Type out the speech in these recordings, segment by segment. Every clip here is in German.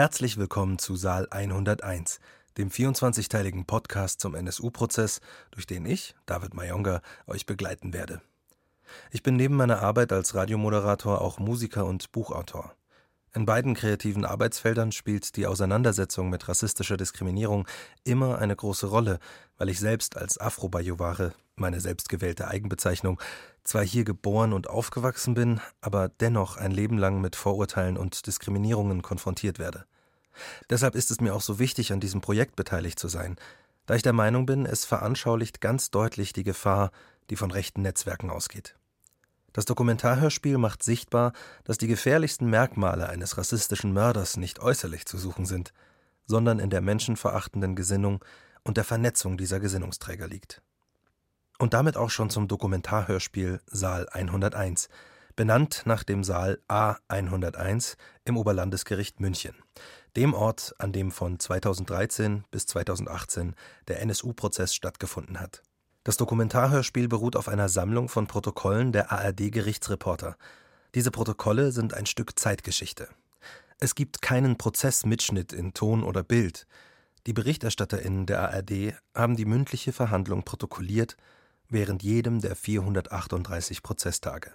Herzlich willkommen zu Saal 101, dem 24-teiligen Podcast zum NSU-Prozess, durch den ich, David Mayonga, euch begleiten werde. Ich bin neben meiner Arbeit als Radiomoderator auch Musiker und Buchautor. In beiden kreativen Arbeitsfeldern spielt die Auseinandersetzung mit rassistischer Diskriminierung immer eine große Rolle, weil ich selbst als Afro-Bajuware, meine selbstgewählte Eigenbezeichnung, zwar hier geboren und aufgewachsen bin, aber dennoch ein Leben lang mit Vorurteilen und Diskriminierungen konfrontiert werde. Deshalb ist es mir auch so wichtig, an diesem Projekt beteiligt zu sein, da ich der Meinung bin, es veranschaulicht ganz deutlich die Gefahr, die von rechten Netzwerken ausgeht. Das Dokumentarhörspiel macht sichtbar, dass die gefährlichsten Merkmale eines rassistischen Mörders nicht äußerlich zu suchen sind, sondern in der menschenverachtenden Gesinnung und der Vernetzung dieser Gesinnungsträger liegt. Und damit auch schon zum Dokumentarhörspiel Saal 101, benannt nach dem Saal A 101 im Oberlandesgericht München, dem Ort, an dem von 2013 bis 2018 der NSU-Prozess stattgefunden hat. Das Dokumentarhörspiel beruht auf einer Sammlung von Protokollen der ARD-Gerichtsreporter. Diese Protokolle sind ein Stück Zeitgeschichte. Es gibt keinen Prozessmitschnitt in Ton oder Bild. Die BerichterstatterInnen der ARD haben die mündliche Verhandlung protokolliert während jedem der 438 Prozesstage.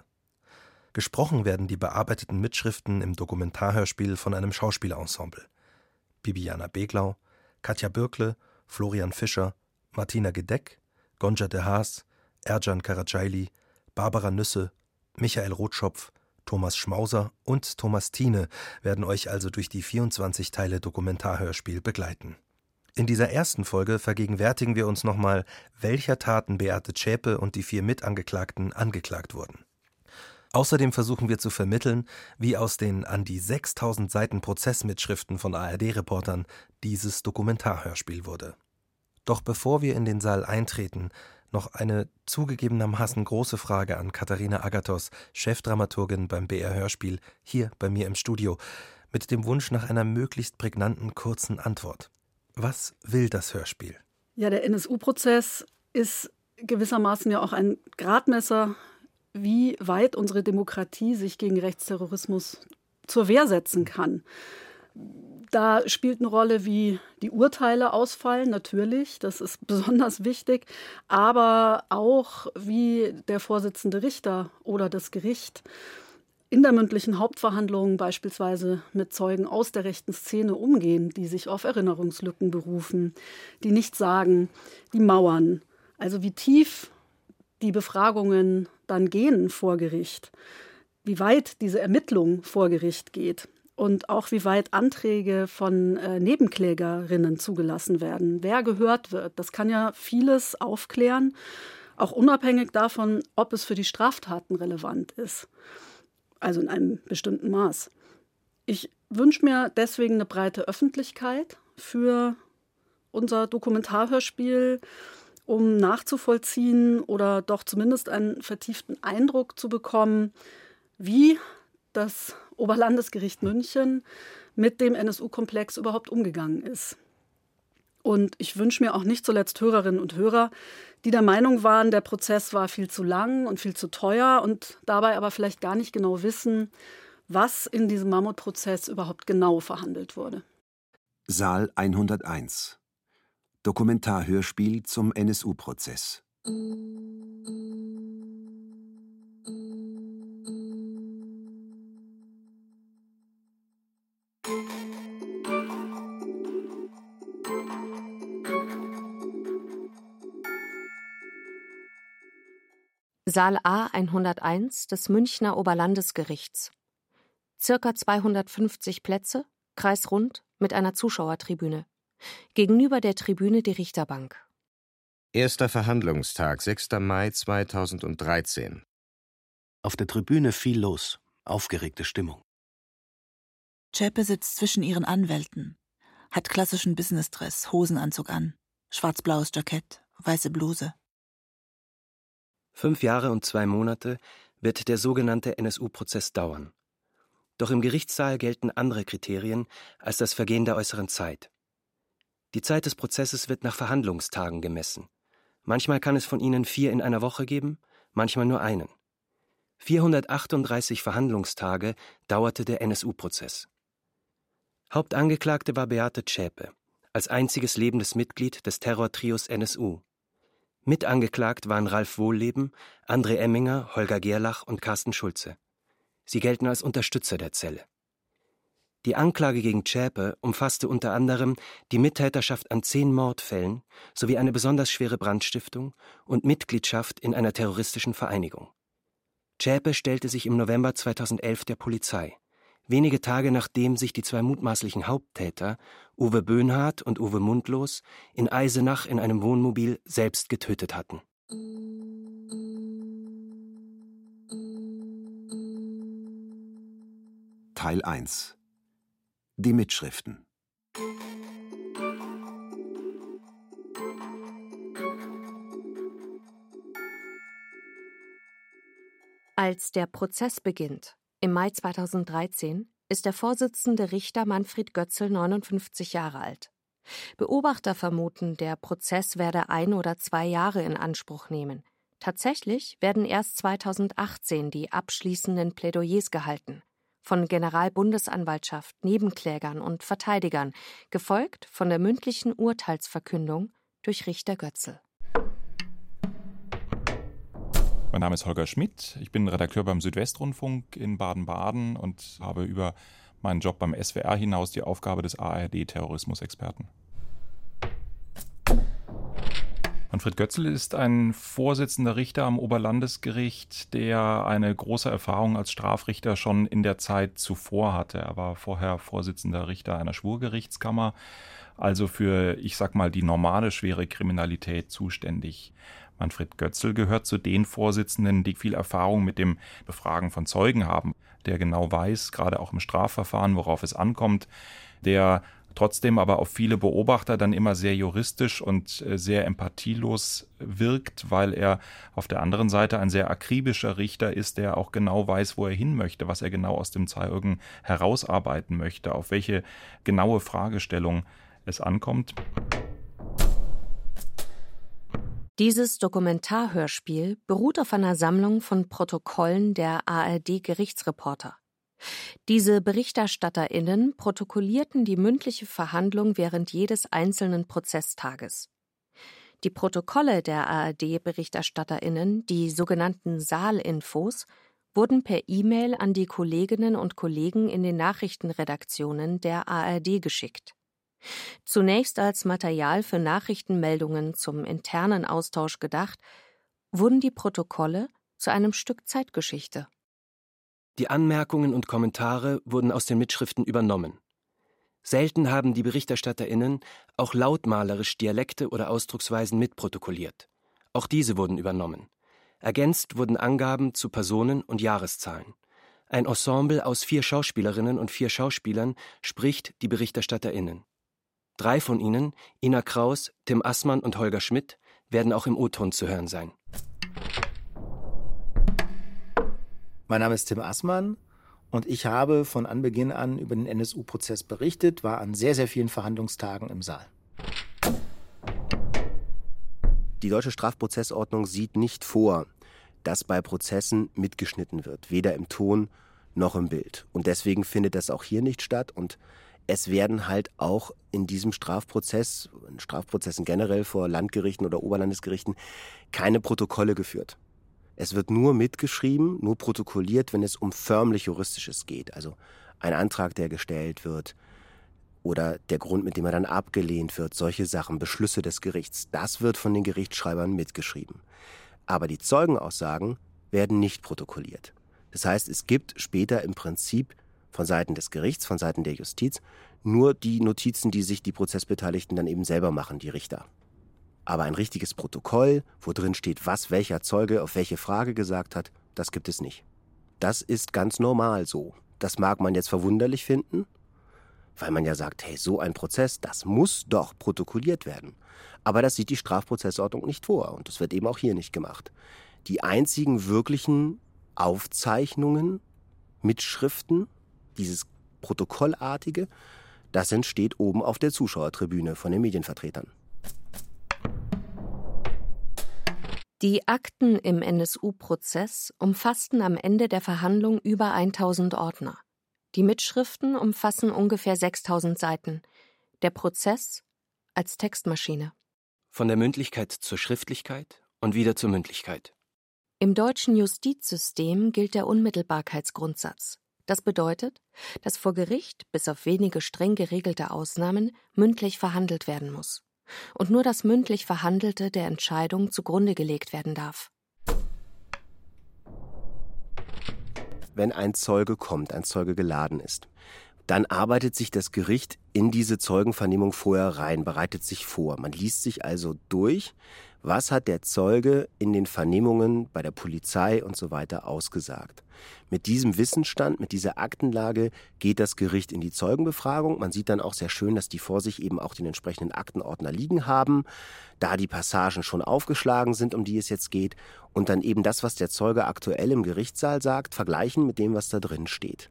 Gesprochen werden die bearbeiteten Mitschriften im Dokumentarhörspiel von einem Schauspielensemble. Bibiana Beglau, Katja Bürkle, Florian Fischer, Martina Gedeck, Gonja de Haas, Erjan Karacaili, Barbara Nüsse, Michael Rotschopf, Thomas Schmauser und Thomas Thiene werden euch also durch die 24 Teile Dokumentarhörspiel begleiten. In dieser ersten Folge vergegenwärtigen wir uns nochmal, welcher Taten Beate Zschäpe und die vier Mitangeklagten angeklagt wurden. Außerdem versuchen wir zu vermitteln, wie aus den an die 6000 Seiten Prozessmitschriften von ARD-Reportern dieses Dokumentarhörspiel wurde. Doch bevor wir in den Saal eintreten, noch eine zugegebenermaßen große Frage an Katharina Agathos, Chefdramaturgin beim BR Hörspiel, hier bei mir im Studio, mit dem Wunsch nach einer möglichst prägnanten kurzen Antwort. Was will das Hörspiel? Ja, der NSU-Prozess ist gewissermaßen ja auch ein Gradmesser, wie weit unsere Demokratie sich gegen Rechtsterrorismus zur Wehr setzen kann. Da spielt eine Rolle, wie die Urteile ausfallen, natürlich, das ist besonders wichtig, aber auch wie der Vorsitzende Richter oder das Gericht in der mündlichen Hauptverhandlung beispielsweise mit Zeugen aus der rechten Szene umgehen, die sich auf Erinnerungslücken berufen, die nichts sagen, die mauern. Also wie tief die Befragungen dann gehen vor Gericht, wie weit diese Ermittlung vor Gericht geht und auch wie weit Anträge von äh, Nebenklägerinnen zugelassen werden, wer gehört wird. Das kann ja vieles aufklären, auch unabhängig davon, ob es für die Straftaten relevant ist, also in einem bestimmten Maß. Ich wünsche mir deswegen eine breite Öffentlichkeit für unser Dokumentarhörspiel, um nachzuvollziehen oder doch zumindest einen vertieften Eindruck zu bekommen, wie das Oberlandesgericht München mit dem NSU-Komplex überhaupt umgegangen ist. Und ich wünsche mir auch nicht zuletzt Hörerinnen und Hörer, die der Meinung waren, der Prozess war viel zu lang und viel zu teuer und dabei aber vielleicht gar nicht genau wissen, was in diesem Mammutprozess überhaupt genau verhandelt wurde. Saal 101 Dokumentarhörspiel zum NSU-Prozess. Saal A 101 des Münchner Oberlandesgerichts. Circa 250 Plätze, kreisrund, mit einer Zuschauertribüne. Gegenüber der Tribüne die Richterbank. Erster Verhandlungstag, 6. Mai 2013. Auf der Tribüne viel los, aufgeregte Stimmung. Chepe sitzt zwischen ihren Anwälten, hat klassischen Businessdress, Hosenanzug an, schwarz-blaues Jackett, weiße Bluse. Fünf Jahre und zwei Monate wird der sogenannte NSU-Prozess dauern. Doch im Gerichtssaal gelten andere Kriterien als das Vergehen der äußeren Zeit. Die Zeit des Prozesses wird nach Verhandlungstagen gemessen. Manchmal kann es von ihnen vier in einer Woche geben, manchmal nur einen. 438 Verhandlungstage dauerte der NSU-Prozess. Hauptangeklagte war Beate Zschäpe, als einziges lebendes Mitglied des Terrortrios NSU. Mitangeklagt waren Ralf Wohlleben, André Emminger, Holger Gerlach und Carsten Schulze. Sie gelten als Unterstützer der Zelle. Die Anklage gegen Zschäpe umfasste unter anderem die Mittäterschaft an zehn Mordfällen sowie eine besonders schwere Brandstiftung und Mitgliedschaft in einer terroristischen Vereinigung. Zschäpe stellte sich im November 2011 der Polizei, wenige Tage nachdem sich die zwei mutmaßlichen Haupttäter, Uwe Böhnhardt und Uwe Mundlos, in Eisenach in einem Wohnmobil selbst getötet hatten. Teil 1 Die Mitschriften Als der Prozess beginnt, im Mai 2013, ist der Vorsitzende Richter Manfred Götzl 59 Jahre alt. Beobachter vermuten, der Prozess werde ein oder zwei Jahre in Anspruch nehmen. Tatsächlich werden erst 2018 die abschließenden Plädoyers gehalten. Von Generalbundesanwaltschaft, Nebenklägern und Verteidigern, gefolgt von der mündlichen Urteilsverkündung durch Richter Götzl. Mein Name ist Holger Schmidt. Ich bin Redakteur beim Südwestrundfunk in Baden-Baden und habe über meinen Job beim SWR hinaus die Aufgabe des ARD-Terrorismusexperten. Manfred Götzl ist ein Vorsitzender Richter am Oberlandesgericht, der eine große Erfahrung als Strafrichter schon in der Zeit zuvor hatte. Er war vorher Vorsitzender Richter einer Schwurgerichtskammer, also für, ich sag mal, die normale schwere Kriminalität zuständig. Manfred Götzl gehört zu den Vorsitzenden, die viel Erfahrung mit dem Befragen von Zeugen haben, der genau weiß, gerade auch im Strafverfahren, worauf es ankommt, der trotzdem aber auf viele Beobachter dann immer sehr juristisch und äh, sehr empathielos wirkt, weil er auf der anderen Seite ein sehr akribischer Richter ist, der auch genau weiß, wo er hin möchte, was er genau aus dem Zeugen herausarbeiten möchte, auf welche genaue Fragestellung es ankommt. Dieses Dokumentarhörspiel beruht auf einer Sammlung von Protokollen der ARD-Gerichtsreporter. Diese BerichterstatterInnen protokollierten die mündliche Verhandlung während jedes einzelnen Prozesstages. Die Protokolle der ARD-BerichterstatterInnen, die sogenannten Saalinfos, wurden per E-Mail an die Kolleginnen und Kollegen in den Nachrichtenredaktionen der ARD geschickt. Zunächst als Material für Nachrichtenmeldungen zum internen Austausch gedacht, wurden die Protokolle zu einem Stück Zeitgeschichte. Die Anmerkungen und Kommentare wurden aus den Mitschriften übernommen. Selten haben die BerichterstatterInnen auch lautmalerisch Dialekte oder Ausdrucksweisen mitprotokolliert. Auch diese wurden übernommen. Ergänzt wurden Angaben zu Personen und Jahreszahlen. Ein Ensemble aus vier Schauspielerinnen und vier Schauspielern spricht die BerichterstatterInnen. Drei von ihnen, Ina Kraus, Tim Assmann und Holger Schmidt, werden auch im O-Ton zu hören sein. Mein Name ist Tim Assmann und ich habe von Anbeginn an über den NSU-Prozess berichtet, war an sehr, sehr vielen Verhandlungstagen im Saal. Die deutsche Strafprozessordnung sieht nicht vor, dass bei Prozessen mitgeschnitten wird, weder im Ton noch im Bild. Und deswegen findet das auch hier nicht statt. Und es werden halt auch in diesem Strafprozess, in Strafprozessen generell vor Landgerichten oder Oberlandesgerichten, keine Protokolle geführt. Es wird nur mitgeschrieben, nur protokolliert, wenn es um förmlich Juristisches geht. Also ein Antrag, der gestellt wird oder der Grund, mit dem er dann abgelehnt wird, solche Sachen, Beschlüsse des Gerichts, das wird von den Gerichtsschreibern mitgeschrieben. Aber die Zeugenaussagen werden nicht protokolliert. Das heißt, es gibt später im Prinzip von Seiten des Gerichts, von Seiten der Justiz, nur die Notizen, die sich die Prozessbeteiligten dann eben selber machen, die Richter. Aber ein richtiges Protokoll, wo drin steht, was welcher Zeuge auf welche Frage gesagt hat, das gibt es nicht. Das ist ganz normal so. Das mag man jetzt verwunderlich finden, weil man ja sagt, hey, so ein Prozess, das muss doch protokolliert werden. Aber das sieht die Strafprozessordnung nicht vor und das wird eben auch hier nicht gemacht. Die einzigen wirklichen Aufzeichnungen, Mitschriften dieses Protokollartige, das entsteht oben auf der Zuschauertribüne von den Medienvertretern. Die Akten im NSU-Prozess umfassten am Ende der Verhandlung über 1000 Ordner. Die Mitschriften umfassen ungefähr 6000 Seiten. Der Prozess als Textmaschine. Von der Mündlichkeit zur Schriftlichkeit und wieder zur Mündlichkeit. Im deutschen Justizsystem gilt der Unmittelbarkeitsgrundsatz. Das bedeutet, dass vor Gericht, bis auf wenige streng geregelte Ausnahmen, mündlich verhandelt werden muss. Und nur das mündlich Verhandelte der Entscheidung zugrunde gelegt werden darf. Wenn ein Zeuge kommt, ein Zeuge geladen ist, dann arbeitet sich das Gericht in diese Zeugenvernehmung vorher rein, bereitet sich vor. Man liest sich also durch, was hat der Zeuge in den Vernehmungen bei der Polizei und so weiter ausgesagt. Mit diesem Wissensstand, mit dieser Aktenlage geht das Gericht in die Zeugenbefragung. Man sieht dann auch sehr schön, dass die vor sich eben auch den entsprechenden Aktenordner liegen haben, da die Passagen schon aufgeschlagen sind, um die es jetzt geht, und dann eben das, was der Zeuge aktuell im Gerichtssaal sagt, vergleichen mit dem, was da drin steht.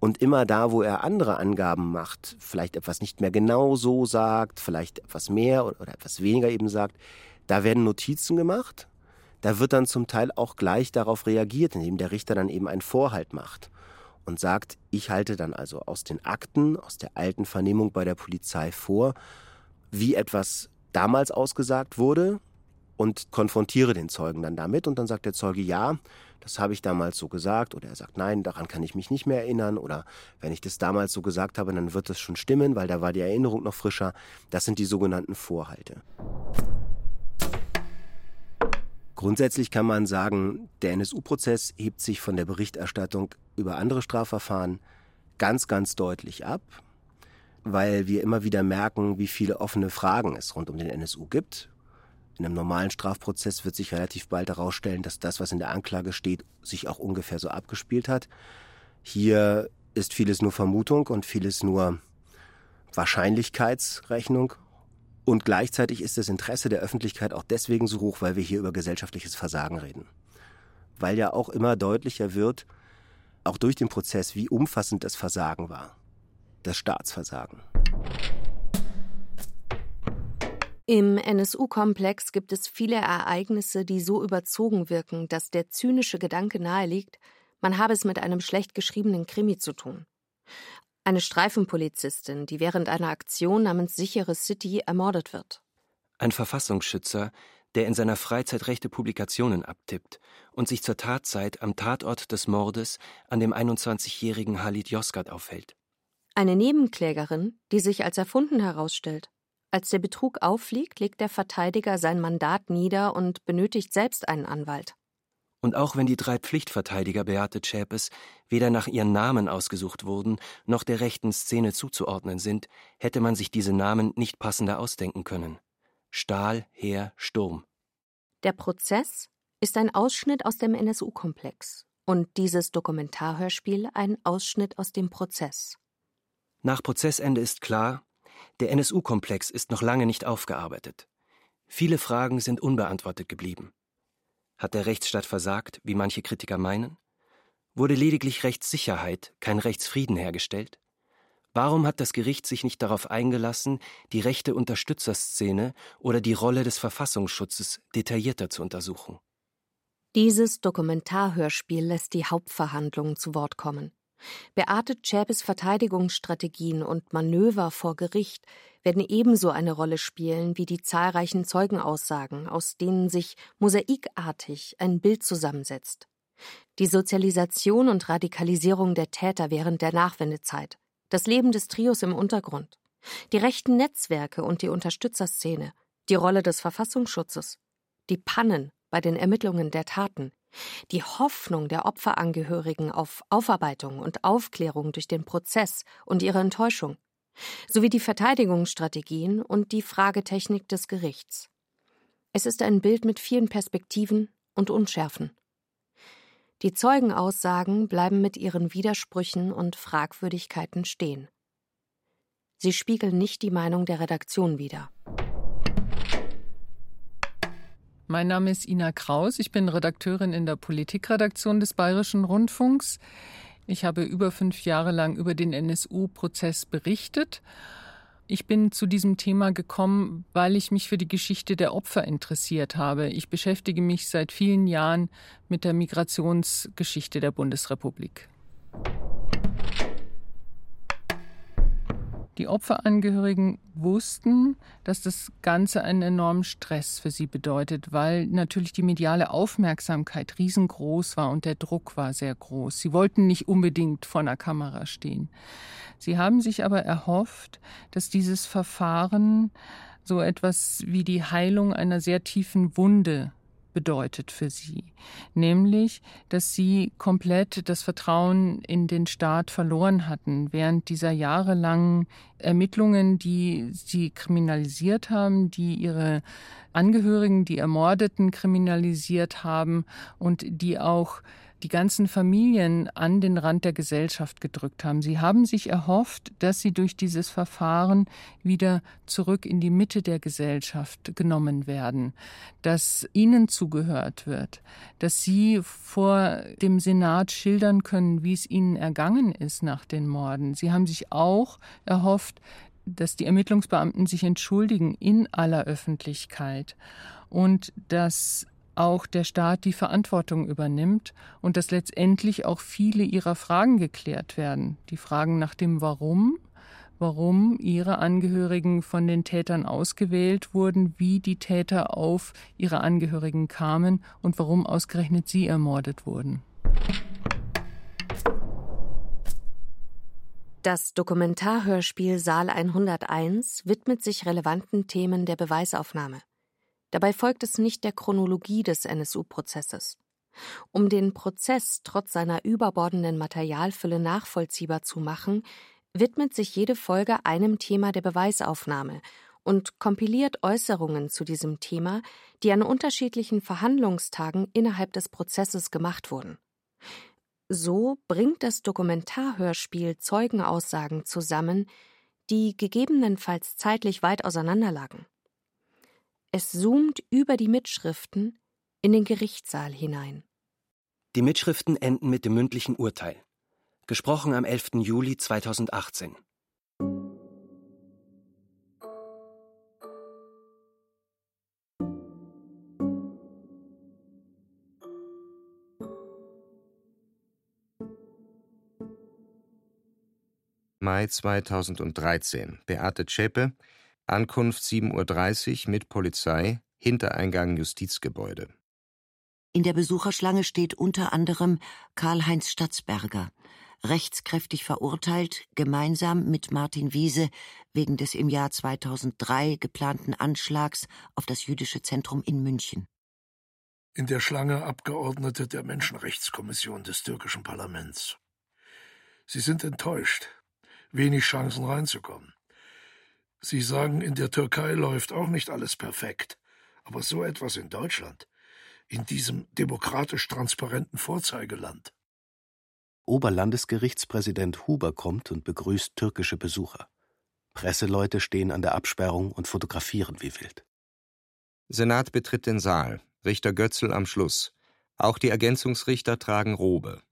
Und immer da, wo er andere Angaben macht, vielleicht etwas nicht mehr genau so sagt, vielleicht etwas mehr oder etwas weniger eben sagt, da werden Notizen gemacht. Da wird dann zum Teil auch gleich darauf reagiert, indem der Richter dann eben einen Vorhalt macht und sagt, ich halte dann also aus den Akten, aus der alten Vernehmung bei der Polizei vor, wie etwas damals ausgesagt wurde und konfrontiere den Zeugen dann damit und dann sagt der Zeuge ja, das habe ich damals so gesagt oder er sagt nein, daran kann ich mich nicht mehr erinnern oder wenn ich das damals so gesagt habe, dann wird es schon stimmen, weil da war die Erinnerung noch frischer. Das sind die sogenannten Vorhalte. Grundsätzlich kann man sagen, der NSU-Prozess hebt sich von der Berichterstattung über andere Strafverfahren ganz, ganz deutlich ab, weil wir immer wieder merken, wie viele offene Fragen es rund um den NSU gibt in einem normalen Strafprozess wird sich relativ bald herausstellen, dass das, was in der Anklage steht, sich auch ungefähr so abgespielt hat. Hier ist vieles nur Vermutung und vieles nur Wahrscheinlichkeitsrechnung. Und gleichzeitig ist das Interesse der Öffentlichkeit auch deswegen so hoch, weil wir hier über gesellschaftliches Versagen reden. Weil ja auch immer deutlicher wird, auch durch den Prozess, wie umfassend das Versagen war. Das Staatsversagen. Im NSU-Komplex gibt es viele Ereignisse, die so überzogen wirken, dass der zynische Gedanke naheliegt, man habe es mit einem schlecht geschriebenen Krimi zu tun. Eine Streifenpolizistin, die während einer Aktion namens Sichere City ermordet wird. Ein Verfassungsschützer, der in seiner Freizeit rechte Publikationen abtippt und sich zur Tatzeit am Tatort des Mordes an dem 21-jährigen Halid Yozgat aufhält. Eine Nebenklägerin, die sich als erfunden herausstellt. Als der Betrug auffliegt, legt der Verteidiger sein Mandat nieder und benötigt selbst einen Anwalt. Und auch wenn die drei Pflichtverteidiger Beate Zschäpes weder nach ihren Namen ausgesucht wurden, noch der rechten Szene zuzuordnen sind, hätte man sich diese Namen nicht passender ausdenken können. Stahl, Heer, Sturm. Der Prozess ist ein Ausschnitt aus dem NSU-Komplex und dieses Dokumentarhörspiel ein Ausschnitt aus dem Prozess. Nach Prozessende ist klar, der NSU-Komplex ist noch lange nicht aufgearbeitet. Viele Fragen sind unbeantwortet geblieben. Hat der Rechtsstaat versagt, wie manche Kritiker meinen? Wurde lediglich Rechtssicherheit, kein Rechtsfrieden hergestellt? Warum hat das Gericht sich nicht darauf eingelassen, die rechte Unterstützerszene oder die Rolle des Verfassungsschutzes detaillierter zu untersuchen? Dieses Dokumentarhörspiel lässt die Hauptverhandlungen zu Wort kommen. Beate Zschäpes Verteidigungsstrategien und Manöver vor Gericht werden ebenso eine Rolle spielen wie die zahlreichen Zeugenaussagen, aus denen sich mosaikartig ein Bild zusammensetzt. Die Sozialisation und Radikalisierung der Täter während der Nachwendezeit, das Leben des Trios im Untergrund, die rechten Netzwerke und die Unterstützerszene, die Rolle des Verfassungsschutzes, die Pannen bei den Ermittlungen der Taten, die Hoffnung der Opferangehörigen auf Aufarbeitung und Aufklärung durch den Prozess und ihre Enttäuschung, sowie die Verteidigungsstrategien und die Fragetechnik des Gerichts. Es ist ein Bild mit vielen Perspektiven und Unschärfen. Die Zeugenaussagen bleiben mit ihren Widersprüchen und Fragwürdigkeiten stehen. Sie spiegeln nicht die Meinung der Redaktion wider. Mein Name ist Ina Kraus. Ich bin Redakteurin in der Politikredaktion des Bayerischen Rundfunks. Ich habe über fünf Jahre lang über den NSU-Prozess berichtet. Ich bin zu diesem Thema gekommen, weil ich mich für die Geschichte der Opfer interessiert habe. Ich beschäftige mich seit vielen Jahren mit der Migrationsgeschichte der Bundesrepublik. Die Opferangehörigen wussten, dass das Ganze einen enormen Stress für sie bedeutet, weil natürlich die mediale Aufmerksamkeit riesengroß war und der Druck war sehr groß. Sie wollten nicht unbedingt vor einer Kamera stehen. Sie haben sich aber erhofft, dass dieses Verfahren so etwas wie die Heilung einer sehr tiefen Wunde bedeutet für sie, nämlich, dass sie komplett das Vertrauen in den Staat verloren hatten während dieser jahrelangen Ermittlungen, die sie kriminalisiert haben, die ihre Angehörigen, die Ermordeten kriminalisiert haben und die auch die ganzen Familien an den Rand der Gesellschaft gedrückt haben. Sie haben sich erhofft, dass sie durch dieses Verfahren wieder zurück in die Mitte der Gesellschaft genommen werden, dass ihnen zugehört wird, dass sie vor dem Senat schildern können, wie es ihnen ergangen ist nach den Morden. Sie haben sich auch erhofft, dass die Ermittlungsbeamten sich entschuldigen in aller Öffentlichkeit und dass auch der Staat die Verantwortung übernimmt und dass letztendlich auch viele ihrer Fragen geklärt werden. Die Fragen nach dem Warum, warum ihre Angehörigen von den Tätern ausgewählt wurden, wie die Täter auf ihre Angehörigen kamen und warum ausgerechnet sie ermordet wurden. Das Dokumentarhörspiel Saal 101 widmet sich relevanten Themen der Beweisaufnahme. Dabei folgt es nicht der Chronologie des NSU-Prozesses. Um den Prozess trotz seiner überbordenden Materialfülle nachvollziehbar zu machen, widmet sich jede Folge einem Thema der Beweisaufnahme und kompiliert Äußerungen zu diesem Thema, die an unterschiedlichen Verhandlungstagen innerhalb des Prozesses gemacht wurden. So bringt das Dokumentarhörspiel Zeugenaussagen zusammen, die gegebenenfalls zeitlich weit auseinanderlagen. Es zoomt über die Mitschriften in den Gerichtssaal hinein. Die Mitschriften enden mit dem mündlichen Urteil. Gesprochen am 11. Juli 2018. Mai 2013. Beate Zschäpe, Ankunft 7.30 Uhr mit Polizei, Hintereingang Justizgebäude. In der Besucherschlange steht unter anderem Karl-Heinz Statzberger, rechtskräftig verurteilt, gemeinsam mit Martin Wiese wegen des im Jahr 2003 geplanten Anschlags auf das jüdische Zentrum in München. In der Schlange Abgeordnete der Menschenrechtskommission des türkischen Parlaments. Sie sind enttäuscht. Wenig Chancen reinzukommen. Sie sagen, in der Türkei läuft auch nicht alles perfekt. Aber so etwas in Deutschland, in diesem demokratisch transparenten Vorzeigeland. Oberlandesgerichtspräsident Huber kommt und begrüßt türkische Besucher. Presseleute stehen an der Absperrung und fotografieren wie wild. Senat betritt den Saal. Richter Götzl am Schluss. Auch die Ergänzungsrichter tragen Robe.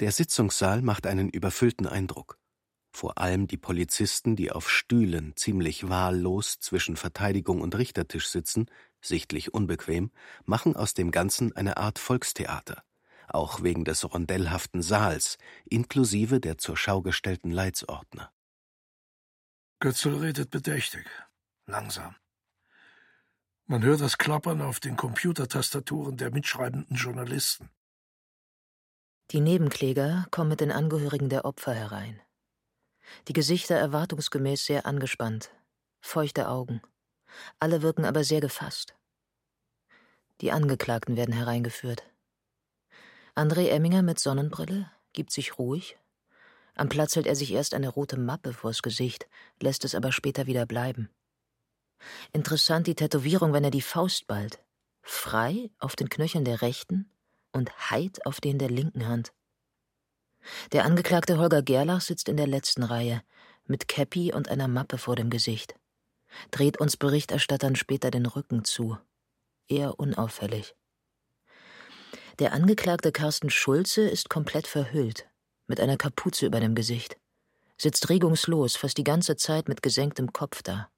Der Sitzungssaal macht einen überfüllten Eindruck. Vor allem die Polizisten, die auf Stühlen ziemlich wahllos zwischen Verteidigung und Richtertisch sitzen, sichtlich unbequem, machen aus dem Ganzen eine Art Volkstheater, auch wegen des rondellhaften Saals, inklusive der zur Schau gestellten Leitsordner. Götzel redet bedächtig, langsam. Man hört das Klappern auf den Computertastaturen der mitschreibenden Journalisten. Die Nebenkläger kommen mit den Angehörigen der Opfer herein die Gesichter erwartungsgemäß sehr angespannt, feuchte Augen. Alle wirken aber sehr gefasst. Die Angeklagten werden hereingeführt. André Emminger mit Sonnenbrille gibt sich ruhig. Am Platz hält er sich erst eine rote Mappe vors Gesicht, lässt es aber später wieder bleiben. Interessant die Tätowierung, wenn er die Faust ballt. Frei auf den Knöcheln der rechten und Heid auf den der linken Hand. Der Angeklagte Holger Gerlach sitzt in der letzten Reihe, mit Käppi und einer Mappe vor dem Gesicht, dreht uns Berichterstattern später den Rücken zu, eher unauffällig. Der Angeklagte Carsten Schulze ist komplett verhüllt, mit einer Kapuze über dem Gesicht, sitzt regungslos, fast die ganze Zeit mit gesenktem Kopf da.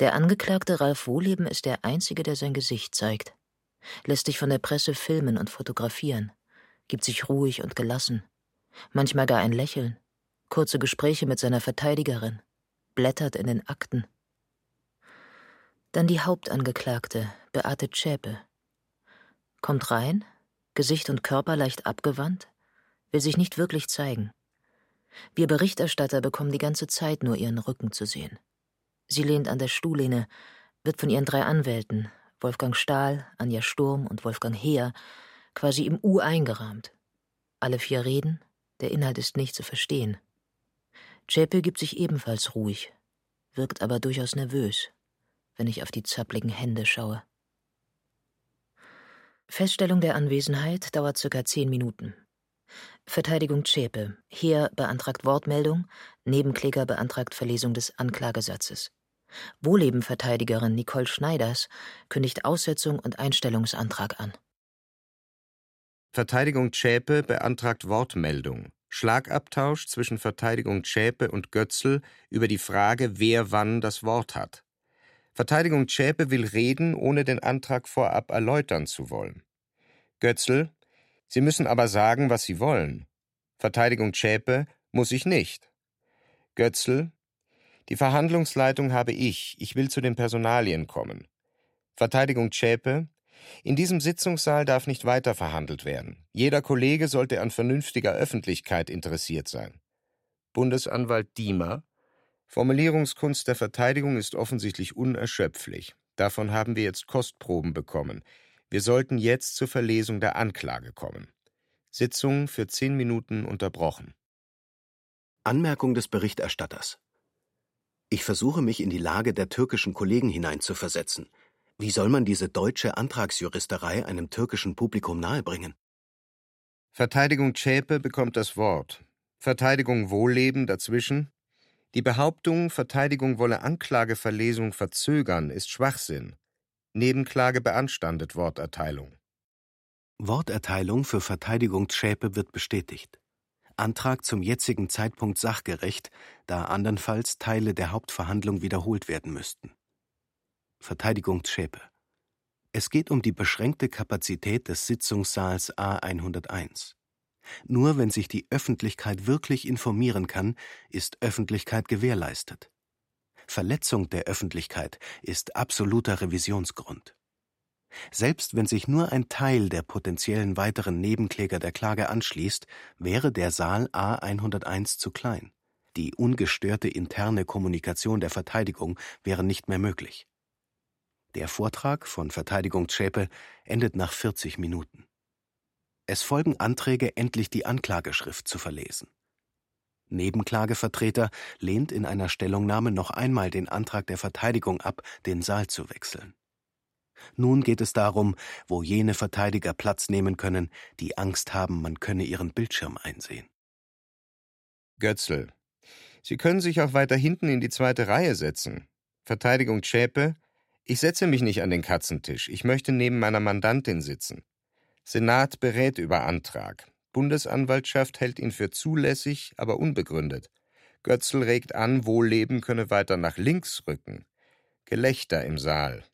Der Angeklagte Ralf Wohleben ist der Einzige, der sein Gesicht zeigt, lässt sich von der Presse filmen und fotografieren gibt sich ruhig und gelassen, manchmal gar ein Lächeln, kurze Gespräche mit seiner Verteidigerin, blättert in den Akten. Dann die Hauptangeklagte, Beate Zschäpe. Kommt rein, Gesicht und Körper leicht abgewandt, will sich nicht wirklich zeigen. Wir Berichterstatter bekommen die ganze Zeit nur ihren Rücken zu sehen. Sie lehnt an der Stuhllehne, wird von ihren drei Anwälten, Wolfgang Stahl, Anja Sturm und Wolfgang Heer, quasi im U eingerahmt. Alle vier reden, der Inhalt ist nicht zu verstehen. Zschäpe gibt sich ebenfalls ruhig, wirkt aber durchaus nervös, wenn ich auf die zappligen Hände schaue. Feststellung der Anwesenheit dauert circa zehn Minuten. Verteidigung Zschäpe. Heer beantragt Wortmeldung, Nebenkläger beantragt Verlesung des Anklagesatzes. Wohlebenverteidigerin Nicole Schneiders kündigt Aussetzung und Einstellungsantrag an. Verteidigung Zschäpe beantragt Wortmeldung. Schlagabtausch zwischen Verteidigung Zschäpe und Götzl über die Frage, wer wann das Wort hat. Verteidigung Zschäpe will reden, ohne den Antrag vorab erläutern zu wollen. Götzl, Sie müssen aber sagen, was Sie wollen. Verteidigung Zschäpe, muss ich nicht. Götzl, die Verhandlungsleitung habe ich, ich will zu den Personalien kommen. Verteidigung Zschäpe, in diesem Sitzungssaal darf nicht weiter verhandelt werden. Jeder Kollege sollte an vernünftiger Öffentlichkeit interessiert sein. Bundesanwalt Diemer, Formulierungskunst der Verteidigung ist offensichtlich unerschöpflich. Davon haben wir jetzt Kostproben bekommen. Wir sollten jetzt zur Verlesung der Anklage kommen. Sitzung für zehn Minuten unterbrochen. Anmerkung des Berichterstatters. Ich versuche mich in die Lage der türkischen Kollegen hineinzuversetzen. Wie soll man diese deutsche Antragsjuristerei einem türkischen Publikum nahebringen? Verteidigung Zschäpe bekommt das Wort. Verteidigung Wohlleben dazwischen. Die Behauptung, Verteidigung wolle Anklageverlesung verzögern, ist Schwachsinn. Nebenklage beanstandet Worterteilung. Worterteilung für Verteidigung Zschäpe wird bestätigt. Antrag zum jetzigen Zeitpunkt sachgerecht, da andernfalls Teile der Hauptverhandlung wiederholt werden müssten. Verteidigung Zschäpe. Es geht um die beschränkte Kapazität des Sitzungssaals A 101. Nur wenn sich die Öffentlichkeit wirklich informieren kann, ist Öffentlichkeit gewährleistet. Verletzung der Öffentlichkeit ist absoluter Revisionsgrund. Selbst wenn sich nur ein Teil der potenziellen weiteren Nebenkläger der Klage anschließt, wäre der Saal A 101 zu klein. Die ungestörte interne Kommunikation der Verteidigung wäre nicht mehr möglich. Der Vortrag von Verteidigung Zschäpe endet nach 40 Minuten. Es folgen Anträge, endlich die Anklageschrift zu verlesen. Nebenklagevertreter lehnt in einer Stellungnahme noch einmal den Antrag der Verteidigung ab, den Saal zu wechseln. Nun geht es darum, wo jene Verteidiger Platz nehmen können, die Angst haben, man könne ihren Bildschirm einsehen. Götzl. Sie können sich auch weiter hinten in die zweite Reihe setzen. Verteidigung Zschäpe. Ich setze mich nicht an den Katzentisch. Ich möchte neben meiner Mandantin sitzen. Senat berät über Antrag. Bundesanwaltschaft hält ihn für zulässig, aber unbegründet. Götzl regt an, Wohlleben könne weiter nach links rücken. Gelächter im Saal.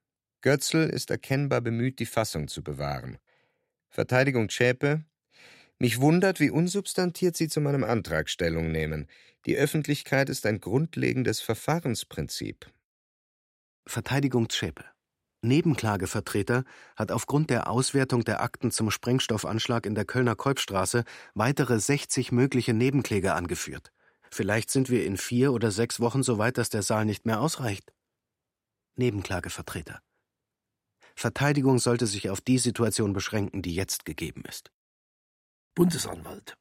Götzl ist erkennbar bemüht, die Fassung zu bewahren. Verteidigung Zschäpe. Mich wundert, wie unsubstantiert Sie zu meinem Antrag Stellung nehmen. Die Öffentlichkeit ist ein grundlegendes Verfahrensprinzip. Verteidigung Zschäpe. Nebenklagevertreter hat aufgrund der Auswertung der Akten zum Sprengstoffanschlag in der Kölner Kolbstraße weitere 60 mögliche Nebenkläger angeführt. Vielleicht sind wir in vier oder sechs Wochen so weit, dass der Saal nicht mehr ausreicht. Nebenklagevertreter. Verteidigung sollte sich auf die Situation beschränken, die jetzt gegeben ist. Bundesanwalt.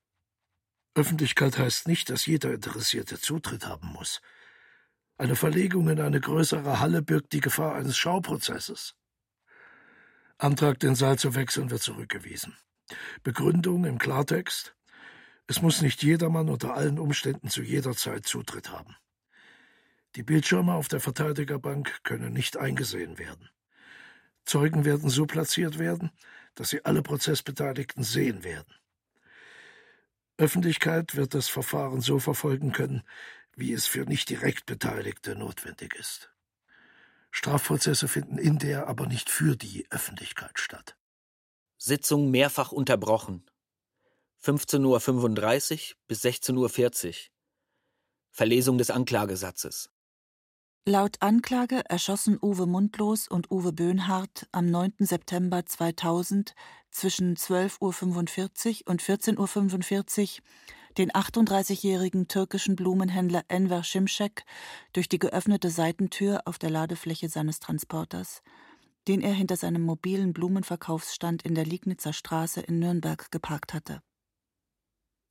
Öffentlichkeit heißt nicht, dass jeder Interessierte Zutritt haben muss. Eine Verlegung in eine größere Halle birgt die Gefahr eines Schauprozesses. Antrag, den Saal zu wechseln, wird zurückgewiesen. Begründung im Klartext. Es muss nicht jedermann unter allen Umständen zu jeder Zeit Zutritt haben. Die Bildschirme auf der Verteidigerbank können nicht eingesehen werden. Zeugen werden so platziert werden, dass sie alle Prozessbeteiligten sehen werden. Öffentlichkeit wird das Verfahren so verfolgen können, wie es für nicht direkt Beteiligte notwendig ist. Strafprozesse finden in der, aber nicht für die Öffentlichkeit statt. Sitzung mehrfach unterbrochen. 15.35 Uhr bis 16.40 Uhr. Verlesung des Anklagesatzes. Laut Anklage erschossen Uwe Mundlos und Uwe Böhnhardt am 9. September 2000 zwischen 12.45 Uhr und 14.45 Uhr den 38-jährigen türkischen Blumenhändler Enver Şimşek durch die geöffnete Seitentür auf der Ladefläche seines Transporters, den er hinter seinem mobilen Blumenverkaufsstand in der Liegnitzer Straße in Nürnberg geparkt hatte.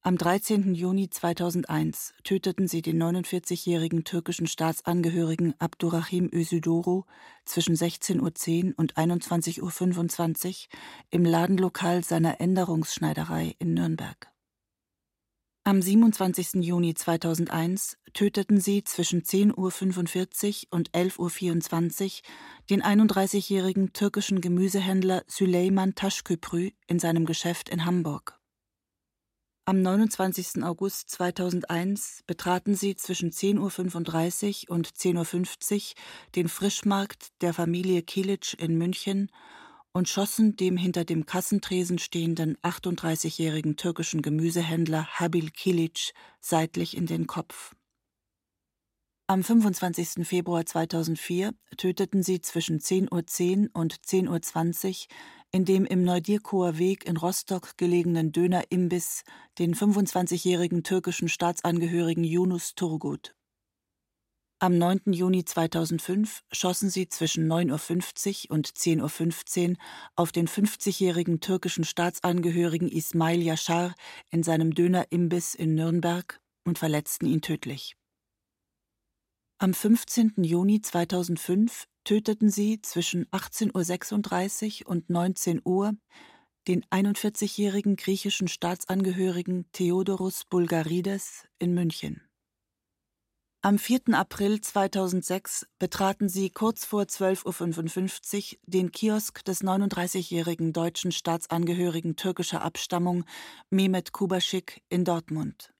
Am 13. Juni 2001 töteten sie den 49-jährigen türkischen Staatsangehörigen Abdurrahim Ösüdoru zwischen 16.10 Uhr und 21.25 Uhr im Ladenlokal seiner Änderungsschneiderei in Nürnberg. Am 27. Juni 2001 töteten sie zwischen 10.45 Uhr und 11.24 Uhr den 31-jährigen türkischen Gemüsehändler Süleyman Taşköprü in seinem Geschäft in Hamburg. Am 29. August 2001 betraten sie zwischen 10.35 Uhr und 10.50 Uhr den Frischmarkt der Familie Kilic in München und schossen dem hinter dem Kassentresen stehenden 38-jährigen türkischen Gemüsehändler Habil Kilic seitlich in den Kopf. Am 25. Februar 2004 töteten sie zwischen 10.10 .10 Uhr und 10.20 Uhr in dem im Neudierkower Weg in Rostock gelegenen Dönerimbiss den 25-jährigen türkischen Staatsangehörigen Yunus Turgut. Am 9. Juni 2005 schossen sie zwischen 9.50 Uhr und 10.15 Uhr auf den 50-jährigen türkischen Staatsangehörigen Ismail Yashar in seinem Dönerimbiss in Nürnberg und verletzten ihn tödlich. Am 15. Juni 2005 töteten sie zwischen 18.36 Uhr und 19 Uhr den 41-jährigen griechischen Staatsangehörigen Theodoros Bulgarides in München. Am 4. April 2006 betraten sie kurz vor 12.55 Uhr den Kiosk des 39-jährigen deutschen Staatsangehörigen türkischer Abstammung Mehmet Kubaschik in Dortmund.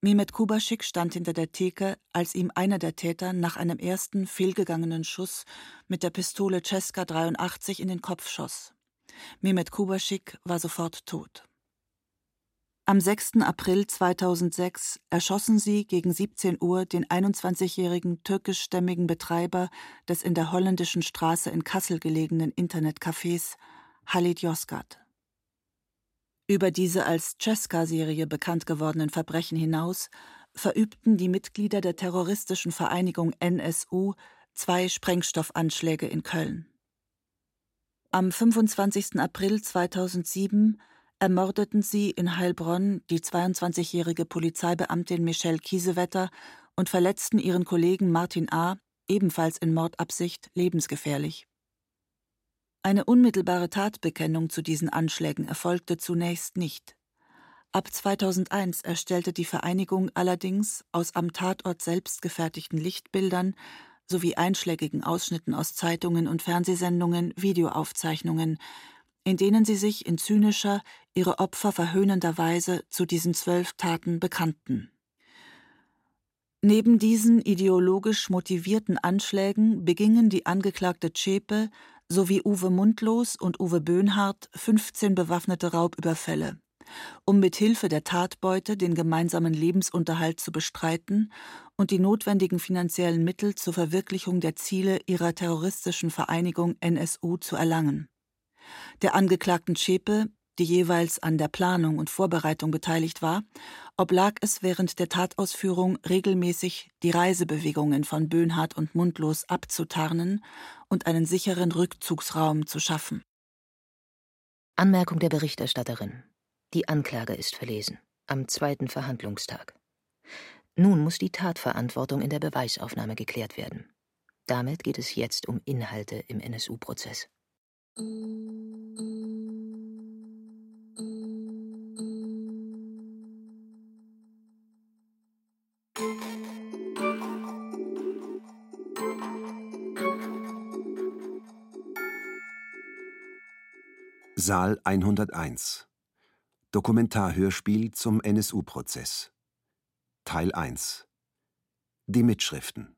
Mehmet Kubaschik stand hinter der Theke, als ihm einer der Täter nach einem ersten fehlgegangenen Schuss mit der Pistole Cesca 83 in den Kopf schoss. Mehmet Kubaschik war sofort tot. Am 6. April 2006 erschossen sie gegen 17 Uhr den 21-jährigen türkischstämmigen Betreiber des in der holländischen Straße in Kassel gelegenen Internetcafés, Halid Yozgat. Über diese als Cesca-Serie bekannt gewordenen Verbrechen hinaus verübten die Mitglieder der terroristischen Vereinigung NSU zwei Sprengstoffanschläge in Köln. Am 25. April 2007 ermordeten sie in Heilbronn die 22-jährige Polizeibeamtin Michelle Kiesewetter und verletzten ihren Kollegen Martin A., ebenfalls in Mordabsicht, lebensgefährlich. Eine unmittelbare Tatbekennung zu diesen Anschlägen erfolgte zunächst nicht. Ab 2001 erstellte die Vereinigung allerdings aus am Tatort selbst gefertigten Lichtbildern sowie einschlägigen Ausschnitten aus Zeitungen und Fernsehsendungen Videoaufzeichnungen, in denen sie sich in zynischer, ihre Opfer verhöhnender Weise zu diesen zwölf Taten bekannten. Neben diesen ideologisch motivierten Anschlägen begingen die Angeklagte Zschäpe sowie Uwe Mundlos und Uwe Böhnhardt 15 bewaffnete Raubüberfälle, um mit Hilfe der Tatbeute den gemeinsamen Lebensunterhalt zu bestreiten und die notwendigen finanziellen Mittel zur Verwirklichung der Ziele ihrer terroristischen Vereinigung NSU zu erlangen der Angeklagten Zschäpe, die jeweils an der Planung und Vorbereitung beteiligt war, oblag es während der Tatausführung regelmäßig, die Reisebewegungen von Böhnhardt und Mundlos abzutarnen und einen sicheren Rückzugsraum zu schaffen. Anmerkung der Berichterstatterin. Die Anklage ist verlesen. Am zweiten Verhandlungstag. Nun muss die Tatverantwortung in der Beweisaufnahme geklärt werden. Damit geht es jetzt um Inhalte im NSU-Prozess. Saal 101 Dokumentarhörspiel zum NSU-Prozess Teil 1 Die Mitschriften